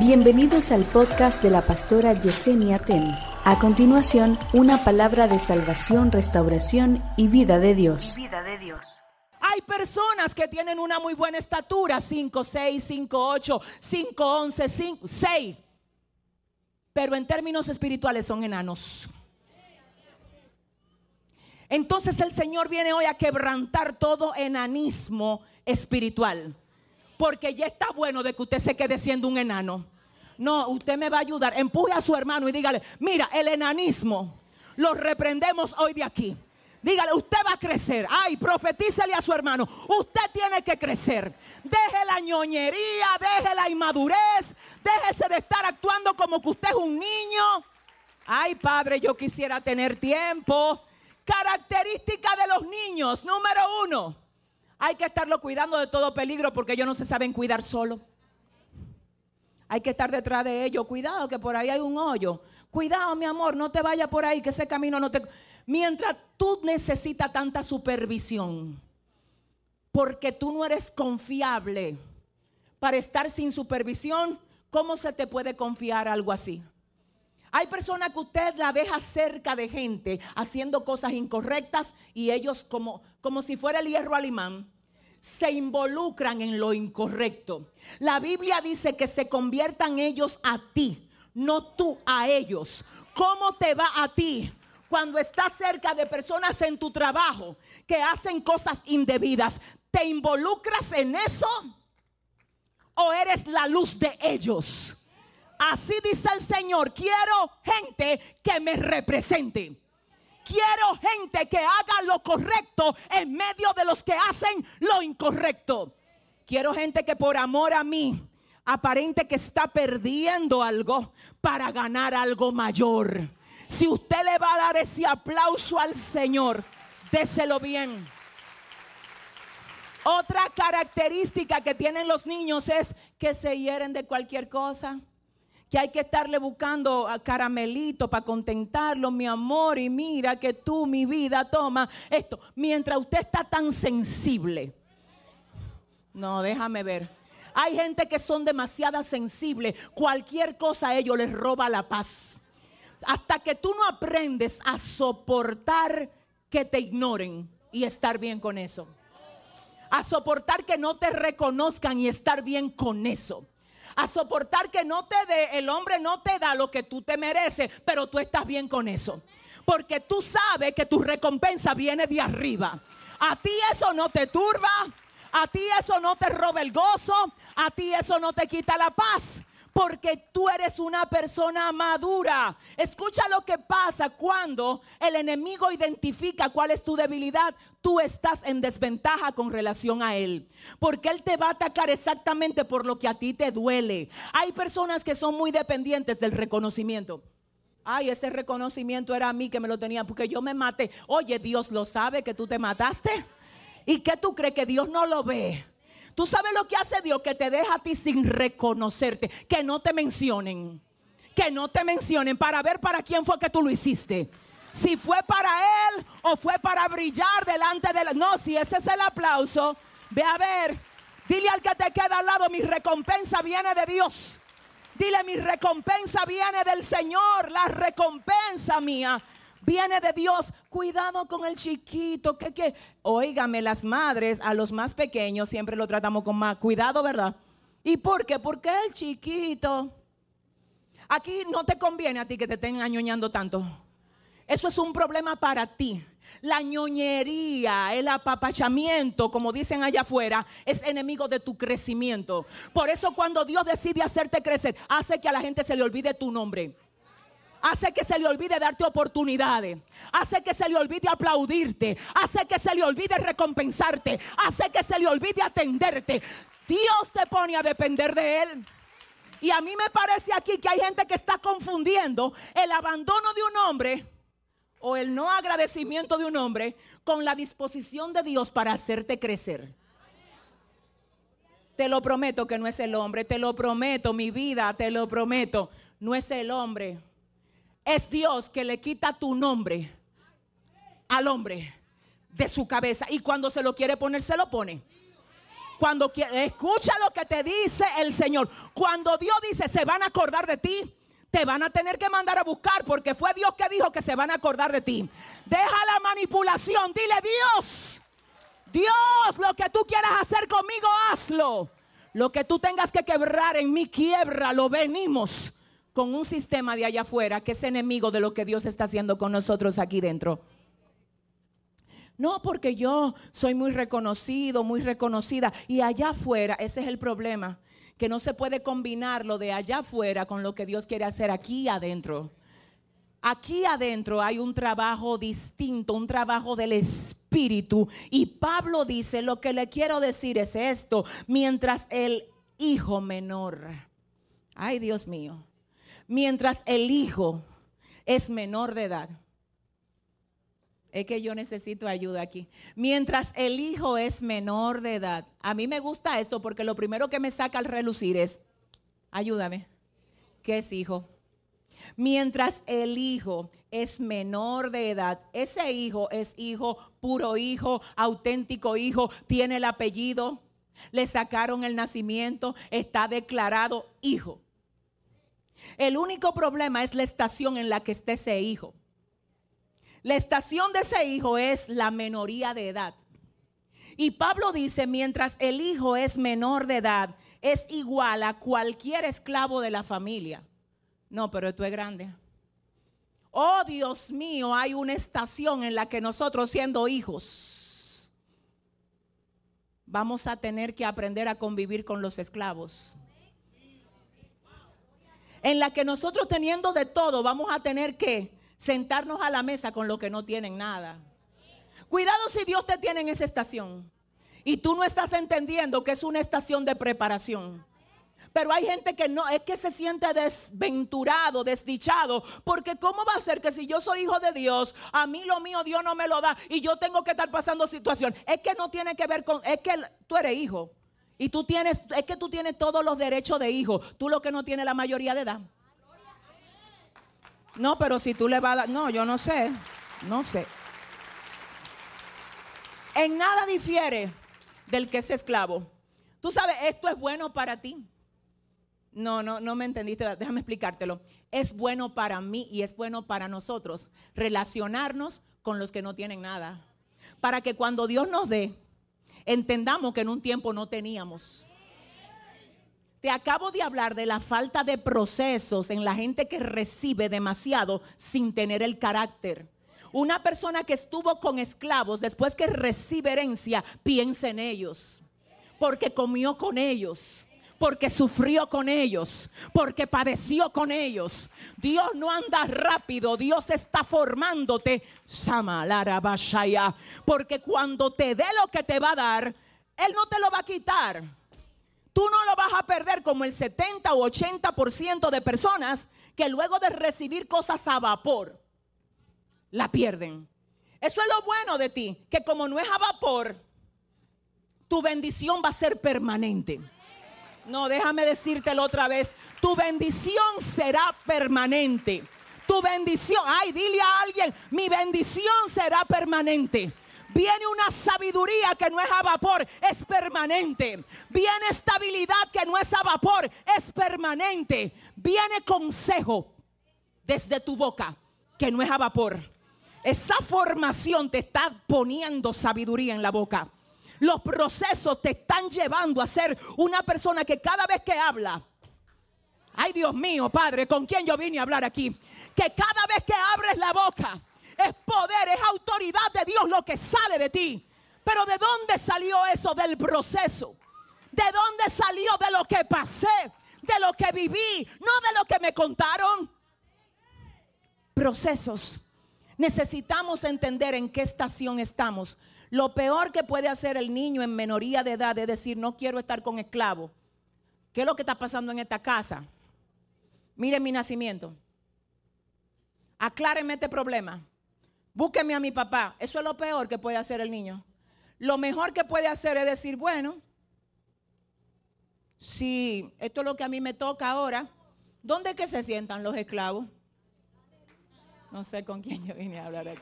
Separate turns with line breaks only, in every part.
Bienvenidos al podcast de la pastora Yesenia Ten. A continuación, una palabra de salvación, restauración y vida de Dios.
vida de Dios.
Hay personas que tienen una muy buena estatura, 5, 6, 5, 8, 5, 11, 5, 6. Pero en términos espirituales son enanos. Entonces el Señor viene hoy a quebrantar todo enanismo espiritual. Porque ya está bueno de que usted se quede siendo un enano. No, usted me va a ayudar. Empuje a su hermano y dígale, mira, el enanismo lo reprendemos hoy de aquí. Dígale, usted va a crecer. Ay, profetícele a su hermano. Usted tiene que crecer. Deje la ñoñería, deje la inmadurez. Déjese de estar actuando como que usted es un niño. Ay, padre, yo quisiera tener tiempo. Característica de los niños, número uno. Hay que estarlo cuidando de todo peligro porque ellos no se saben cuidar solo. Hay que estar detrás de ellos. Cuidado que por ahí hay un hoyo. Cuidado, mi amor, no te vayas por ahí, que ese camino no te... Mientras tú necesitas tanta supervisión, porque tú no eres confiable para estar sin supervisión, ¿cómo se te puede confiar algo así? Hay personas que usted la deja cerca de gente haciendo cosas incorrectas y ellos como, como si fuera el hierro alemán se involucran en lo incorrecto. La Biblia dice que se conviertan ellos a ti, no tú a ellos. ¿Cómo te va a ti? Cuando estás cerca de personas en tu trabajo que hacen cosas indebidas, ¿te involucras en eso? ¿O eres la luz de ellos? Así dice el Señor, quiero gente que me represente. Quiero gente que haga lo correcto en medio de los que hacen lo incorrecto. Quiero gente que por amor a mí aparente que está perdiendo algo para ganar algo mayor. Si usted le va a dar ese aplauso al Señor, déselo bien. Otra característica que tienen los niños es que se hieren de cualquier cosa que hay que estarle buscando a caramelito para contentarlo, mi amor, y mira que tú, mi vida, toma esto. Mientras usted está tan sensible. No, déjame ver. Hay gente que son demasiado sensibles. Cualquier cosa a ellos les roba la paz. Hasta que tú no aprendes a soportar que te ignoren y estar bien con eso. A soportar que no te reconozcan y estar bien con eso a soportar que no te dé, el hombre no te da lo que tú te mereces, pero tú estás bien con eso. Porque tú sabes que tu recompensa viene de arriba. A ti eso no te turba, a ti eso no te roba el gozo, a ti eso no te quita la paz porque tú eres una persona madura. Escucha lo que pasa cuando el enemigo identifica cuál es tu debilidad. Tú estás en desventaja con relación a él, porque él te va a atacar exactamente por lo que a ti te duele. Hay personas que son muy dependientes del reconocimiento. Ay, ese reconocimiento era a mí que me lo tenía porque yo me maté. Oye, Dios lo sabe que tú te mataste. ¿Y qué tú crees que Dios no lo ve? Tú sabes lo que hace Dios, que te deja a ti sin reconocerte, que no te mencionen, que no te mencionen para ver para quién fue que tú lo hiciste. Si fue para Él o fue para brillar delante de él. No, si ese es el aplauso, ve a ver, dile al que te queda al lado, mi recompensa viene de Dios. Dile, mi recompensa viene del Señor, la recompensa mía viene de Dios. Cuidado con el chiquito, que que, óigame, las madres a los más pequeños siempre lo tratamos con más cuidado, ¿verdad? ¿Y por qué? Porque el chiquito. Aquí no te conviene a ti que te estén añoñando tanto. Eso es un problema para ti. La ñoñería, el apapachamiento, como dicen allá afuera, es enemigo de tu crecimiento. Por eso cuando Dios decide hacerte crecer, hace que a la gente se le olvide tu nombre hace que se le olvide darte oportunidades, hace que se le olvide aplaudirte, hace que se le olvide recompensarte, hace que se le olvide atenderte. Dios te pone a depender de Él. Y a mí me parece aquí que hay gente que está confundiendo el abandono de un hombre o el no agradecimiento de un hombre con la disposición de Dios para hacerte crecer. Te lo prometo que no es el hombre, te lo prometo, mi vida, te lo prometo, no es el hombre es Dios que le quita tu nombre al hombre de su cabeza. Y cuando se lo quiere poner, se lo pone. Cuando escucha lo que te dice el Señor. Cuando Dios dice, se van a acordar de ti. Te van a tener que mandar a buscar porque fue Dios que dijo que se van a acordar de ti. Deja la manipulación. Dile, Dios, Dios, lo que tú quieras hacer conmigo, hazlo. Lo que tú tengas que quebrar en mi quiebra, lo venimos con un sistema de allá afuera que es enemigo de lo que Dios está haciendo con nosotros aquí dentro. No, porque yo soy muy reconocido, muy reconocida. Y allá afuera, ese es el problema, que no se puede combinar lo de allá afuera con lo que Dios quiere hacer aquí adentro. Aquí adentro hay un trabajo distinto, un trabajo del Espíritu. Y Pablo dice, lo que le quiero decir es esto, mientras el hijo menor, ay Dios mío, mientras el hijo es menor de edad. Es que yo necesito ayuda aquí. Mientras el hijo es menor de edad. A mí me gusta esto porque lo primero que me saca al relucir es, ayúdame, ¿qué es hijo? Mientras el hijo es menor de edad, ese hijo es hijo, puro hijo, auténtico hijo, tiene el apellido, le sacaron el nacimiento, está declarado hijo. El único problema es la estación en la que esté ese hijo. La estación de ese hijo es la menoría de edad. Y Pablo dice, mientras el hijo es menor de edad, es igual a cualquier esclavo de la familia. No, pero esto es grande. Oh Dios mío, hay una estación en la que nosotros siendo hijos vamos a tener que aprender a convivir con los esclavos. En la que nosotros teniendo de todo vamos a tener que sentarnos a la mesa con los que no tienen nada. Cuidado si Dios te tiene en esa estación y tú no estás entendiendo que es una estación de preparación. Pero hay gente que no, es que se siente desventurado, desdichado, porque ¿cómo va a ser que si yo soy hijo de Dios, a mí lo mío Dios no me lo da y yo tengo que estar pasando situación? Es que no tiene que ver con, es que tú eres hijo y tú tienes, es que tú tienes todos los derechos de hijo, tú lo que no tienes la mayoría de edad. No, pero si tú le vas a dar, no, yo no sé, no sé. En nada difiere del que es esclavo. Tú sabes, esto es bueno para ti. No, no, no me entendiste. Déjame explicártelo. Es bueno para mí y es bueno para nosotros relacionarnos con los que no tienen nada. Para que cuando Dios nos dé, entendamos que en un tiempo no teníamos. Te acabo de hablar de la falta de procesos en la gente que recibe demasiado sin tener el carácter. Una persona que estuvo con esclavos después que recibe herencia, piensa en ellos, porque comió con ellos porque sufrió con ellos, porque padeció con ellos. Dios no anda rápido, Dios está formándote. Porque cuando te dé lo que te va a dar, Él no te lo va a quitar. Tú no lo vas a perder como el 70 o 80% de personas que luego de recibir cosas a vapor, la pierden. Eso es lo bueno de ti, que como no es a vapor, tu bendición va a ser permanente. No, déjame decírtelo otra vez. Tu bendición será permanente. Tu bendición, ay, dile a alguien, mi bendición será permanente. Viene una sabiduría que no es a vapor, es permanente. Viene estabilidad que no es a vapor, es permanente. Viene consejo desde tu boca que no es a vapor. Esa formación te está poniendo sabiduría en la boca. Los procesos te están llevando a ser una persona que cada vez que habla, ay Dios mío, Padre, ¿con quién yo vine a hablar aquí? Que cada vez que abres la boca, es poder, es autoridad de Dios lo que sale de ti. Pero ¿de dónde salió eso del proceso? ¿De dónde salió de lo que pasé? De lo que viví, no de lo que me contaron. Procesos. Necesitamos entender en qué estación estamos. Lo peor que puede hacer el niño en menoría de edad es decir, no quiero estar con esclavo. ¿Qué es lo que está pasando en esta casa? Miren mi nacimiento. Aclárenme este problema. Búsqueme a mi papá. Eso es lo peor que puede hacer el niño. Lo mejor que puede hacer es decir, bueno, si esto es lo que a mí me toca ahora, ¿dónde es que se sientan los esclavos? No sé con quién yo vine a hablar aquí.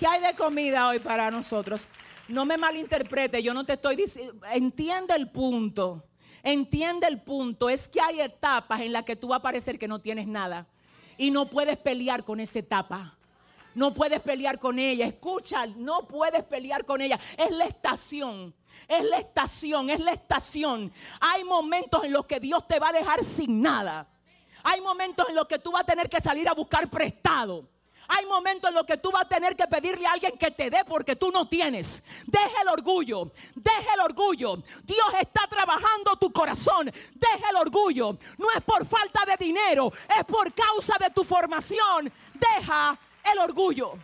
¿Qué hay de comida hoy para nosotros? No me malinterprete, yo no te estoy diciendo, entiende el punto. Entiende el punto, es que hay etapas en las que tú vas a parecer que no tienes nada y no puedes pelear con esa etapa. No puedes pelear con ella. Escucha, no puedes pelear con ella. Es la estación. Es la estación, es la estación. Hay momentos en los que Dios te va a dejar sin nada. Hay momentos en los que tú vas a tener que salir a buscar prestado. Hay momentos en los que tú vas a tener que pedirle a alguien que te dé porque tú no tienes. Deja el orgullo, deja el orgullo. Dios está trabajando tu corazón. Deja el orgullo. No es por falta de dinero, es por causa de tu formación. Deja el orgullo.